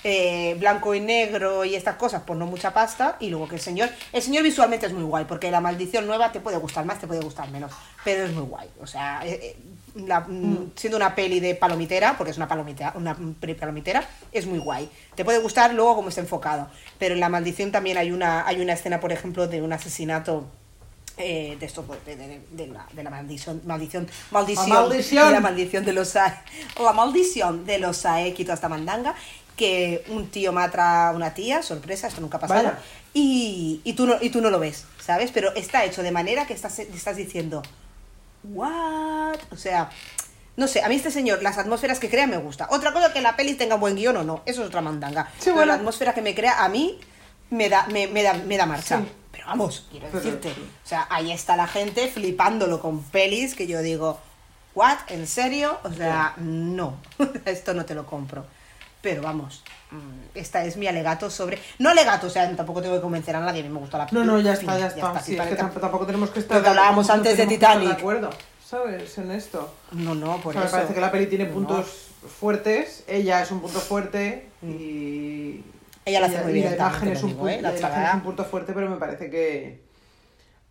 eh, blanco y negro y estas cosas, pues no mucha pasta, y luego que el señor, el señor visualmente es muy guay, porque la maldición nueva te puede gustar más, te puede gustar menos, pero es muy guay, o sea, eh, eh, la- mm, siendo una peli de palomitera, porque es una palomitera, una peli palomitera, es muy guay, te puede gustar luego como está enfocado, pero en la maldición también hay una, hay una escena, por ejemplo, de un asesinato eh, de esto de, de- de la, de la maldición maldición maldición, la maldición. de los la maldición de los Aequito hasta mandanga que un tío mata a una tía sorpresa esto nunca ha pasado y, y tú no y tú no lo ves sabes pero está hecho de manera que estás estás diciendo what o sea no sé, a mí este señor, las atmósferas que crea me gusta. Otra cosa que la peli tenga buen guion o no, eso es otra mandanga. Sí, Pero bueno. la atmósfera que me crea a mí me da, me, me da, me da marcha. Sí. Pero vamos, quiero decirte, o sea, ahí está la gente flipándolo con pelis que yo digo, ¿what? ¿En serio? O sea, no, esto no te lo compro. Pero vamos, mm, esta es mi alegato sobre... No alegato, o sea, tampoco tengo que convencer a nadie, a mí me gustó la No, no, ya está, ya está. Sí, sí, es que que- tamp- tampoco tenemos que estar... Lo que hablábamos no antes de que Titanic. de acuerdo, ¿sabes? En esto. No, no, por O sea, me eso. parece que la peli tiene No. puntos fuertes, ella es un punto fuerte y... Mm. Ella lo hace muy y bien, la también imagen te es lo un, digo, punto, ¿eh? La la imagen es un punto fuerte, pero me parece que...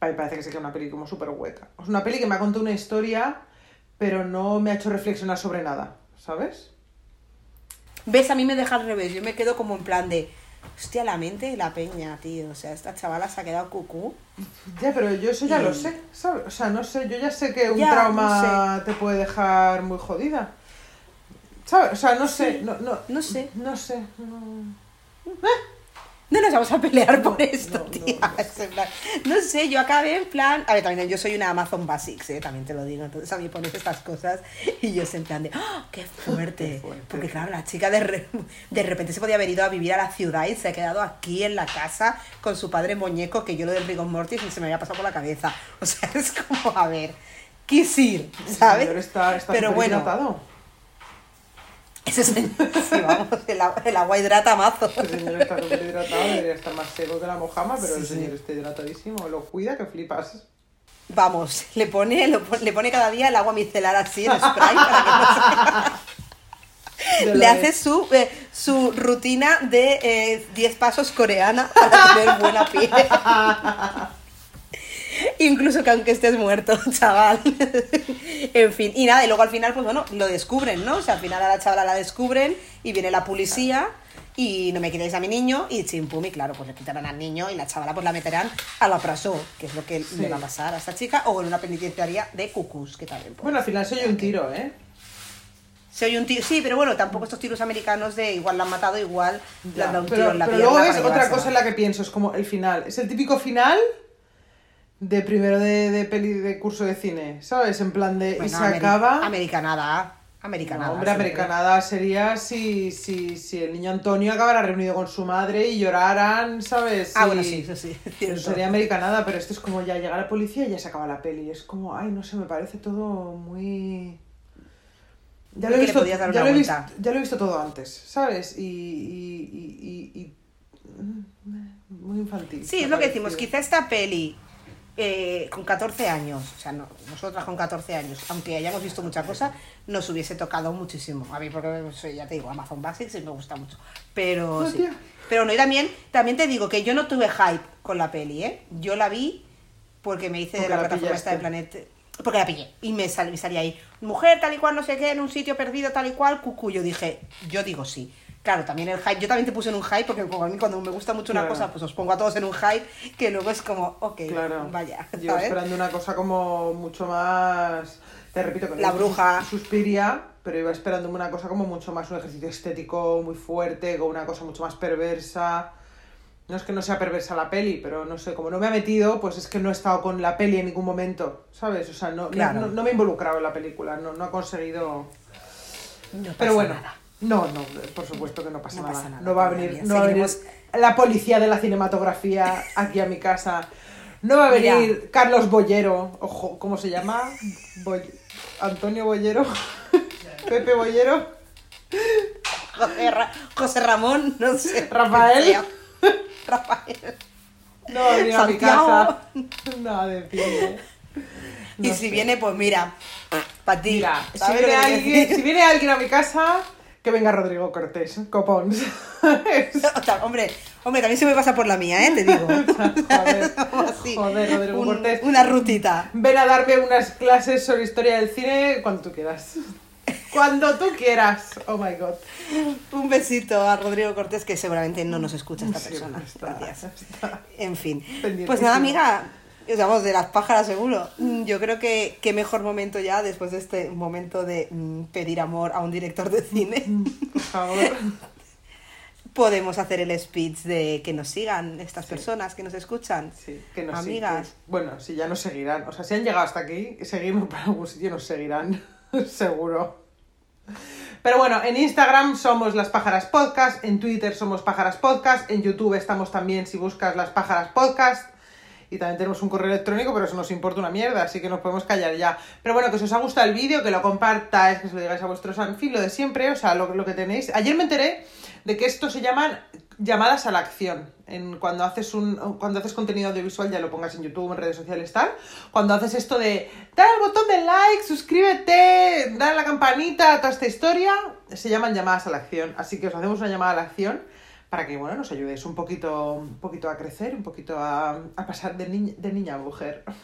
Me parece que se queda una peli como súper hueca. Es una peli que me ha contado una historia, pero no me ha hecho reflexionar sobre nada, ¿sabes? ¿Ves? A mí me deja al revés. Yo me quedo como en plan de. Hostia, la mente de la peña, tío. O sea, esta chavala se ha quedado cucú. Ya, pero yo eso ya Y- lo sé, ¿sabes? O sea, no sé, yo ya sé que un Ya, trauma te puede dejar muy jodida. ¿Sabes? O sea, no sé, no, no, No sé. no sé. no. No nos vamos a pelear por esto, no, no, tía. no. Es No sé, yo acabé en plan. A ver, también yo soy una Amazon Basics, ¿eh? también te lo digo. Entonces a mí pones estas cosas y yo sé en plan de. ¡Ah, ¡Qué fuerte! Qué fuerte. Porque claro, la chica de, re- de repente se podía haber ido a vivir a la ciudad y se ha quedado aquí en la casa con su padre muñeco, que yo lo del rigor mortis ni se me había pasado por la cabeza. O sea, es como, a ver. Quisir, ¿sabes? está, está Pero bueno. Ese señor, sí, vamos, el, agua- el agua hidrata mazo. El señor está súper hidratado, debería estar más seco que la mojama, pero Sí, el sí. señor está hidratadísimo. Lo cuida que flipas. Vamos, le pone, lo le pone cada día el agua micelar así en spray para que no se- Le hace su, eh, su rutina de eh, 10 pasos coreana para tener buena piel. Incluso que aunque estés muerto, chaval. en fin, y nada, y luego al final, pues bueno, lo descubren, ¿no? O sea, al final a la chavala la descubren y viene la policía y no me quitéis a mi niño y chimpum, y claro, pues le quitarán al niño y la chavala pues la meterán a la praso, que es lo que le va a pasar a esta chica, o en una penitenciaria de cucús, que también. pues, Bueno, al final soy un tiro, ¿eh? Se oye un tiro, sí, pero bueno, tampoco estos tiros americanos de igual la han matado, igual le han dado un tiro pero en la pero pierna luego es otra cosa en la que pienso, es como el final. Es el típico final de primero de, de peli de curso de cine, ¿sabes? En plan de... y se ameri- acaba... Americanada. Americanada. No, hombre, siempre. americanada sería si, si, si el niño Antonio acabara reunido con su madre y lloraran, ¿sabes? Ah, Y- bueno, sí, eso sí. cierto. sería americanada, pero esto es como ya llega la policía y ya se acaba la peli. Es como, ay, no sé, me parece todo muy... Ya lo, he visto, ya, lo he visto, ya lo he visto todo antes, ¿sabes? Y... y, y, mm, muy infantil. Sí, es lo que decimos. Quizá esta peli eh, con 14 años, o sea, no, nosotras con 14 años, aunque hayamos visto mucha cosa, nos hubiese tocado muchísimo. A mí, porque soy, ya te digo, Amazon Basics y me gusta mucho. Pero Ah, sí. Pero no, y también, también te digo que yo no tuve hype con la peli, ¿eh? Yo la vi porque me hice de la, la plataforma esta de. Planet. Porque la pillé. Y me, sal- me salía ahí, mujer tal y cual, no sé qué, en un sitio perdido tal y cual, cucu. Yo dije, yo digo sí. Claro, también el hype, yo también te puse en un hype, porque como a mí cuando me gusta mucho una Claro. cosa, pues os pongo a todos en un hype, que luego es como, ok, Claro. vaya, Yo ¿sabes? esperando una cosa como mucho más. Te repito que no La visto bruja. Sus- Suspiria, pero iba esperando una cosa como mucho más, un ejercicio estético muy fuerte, con una cosa mucho más perversa. No es que no sea perversa la peli, pero no sé, como no me ha metido, pues es que no he estado con la peli en ningún momento, ¿sabes? O sea, no, no- Claro. no, no me he involucrado en la película, no, no ha conseguido. No Pero bueno, nada. No, no, por supuesto que no pasa, No nada. pasa nada, No va a venir, no va a venir la policía de la cinematografía aquí a mi casa. No va a Mira. venir Carlos Bollero, ojo, ¿cómo se llama? Boy- Antonio Bollero, Pepe Bollero, José, Ra- José Ramón, no sé. Rafael. Rafael. no va a venir a mi casa. No, de pie. y No si sé. viene, pues mira, para ti. Mira, si ¿sabes viene, alguien, si viene alguien a mi casa, que venga Rodrigo Cortés. O sea, hombre, hombre, también se me pasa por la mía, ¿eh? Te digo. Joder, Así. joder, Rodrigo Un- Cortés. Una rutita. Ven a darme unas clases sobre historia del cine cuando tú quieras. Cuando tú quieras. Oh my god. Un besito a Rodrigo Cortés, que seguramente no nos escucha esta Sí, persona. está- Gracias. está En fin. Pues nada, amiga. Vamos, de las pájaras seguro. Mm, Yo creo que qué mejor momento ya, después de este momento de mm, pedir amor a un director de cine, Por favor. podemos hacer el speech de que nos sigan estas personas que nos escuchan. Sí, que nos Amigas. sí, que- bueno, si ya nos seguirán. O sea, si han llegado hasta aquí, seguimos por algún sitio, nos seguirán. Seguro. Pero bueno, en Instagram somos Las Pájaras Podcast, en Twitter somos Pájaras Podcast, en YouTube estamos también si buscas Las Pájaras Podcast. Y también tenemos un correo electrónico, pero eso nos importa una mierda, así que nos podemos callar ya. Pero bueno, que si os ha gustado el vídeo, que lo compartáis, que se lo digáis a vuestros fin, lo de siempre, o sea, lo, lo que tenéis. Ayer me enteré de que esto se llaman llamadas a la acción. En, cuando, haces un, cuando haces contenido audiovisual, ya lo pongas en YouTube, en redes sociales, tal. Cuando haces esto de dale al botón de like, suscríbete, dale a la campanita, toda esta historia, se llaman llamadas a la acción. Así que os hacemos una llamada a la acción para que bueno, nos ayudéis un poquito, un poquito a crecer, un poquito a, a pasar de, niña de niña a mujer.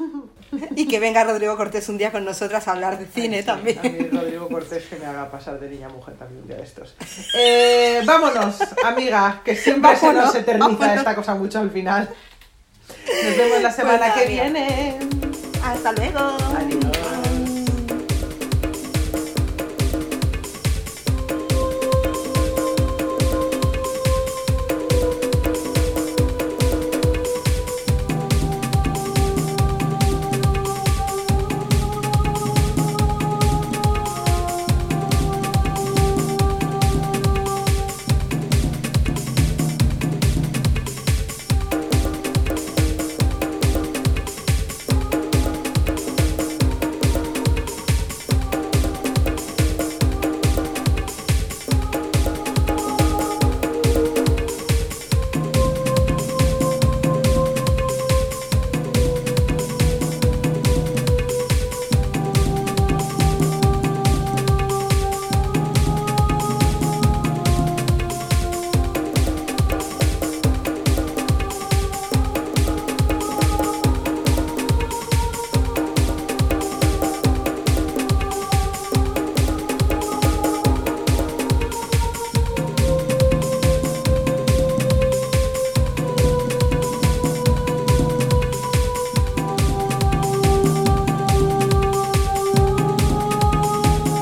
Y que venga Rodrigo Cortés un día con nosotras a hablar de cine Ay, sí, también. A mí Rodrigo Cortés que me haga pasar de niña a mujer también un día de estos. Eh, vámonos, amiga, que siempre se nos eterniza vámonos. esta cosa mucho al final. Nos vemos la semana nada, que viene. Hasta luego. Adiós.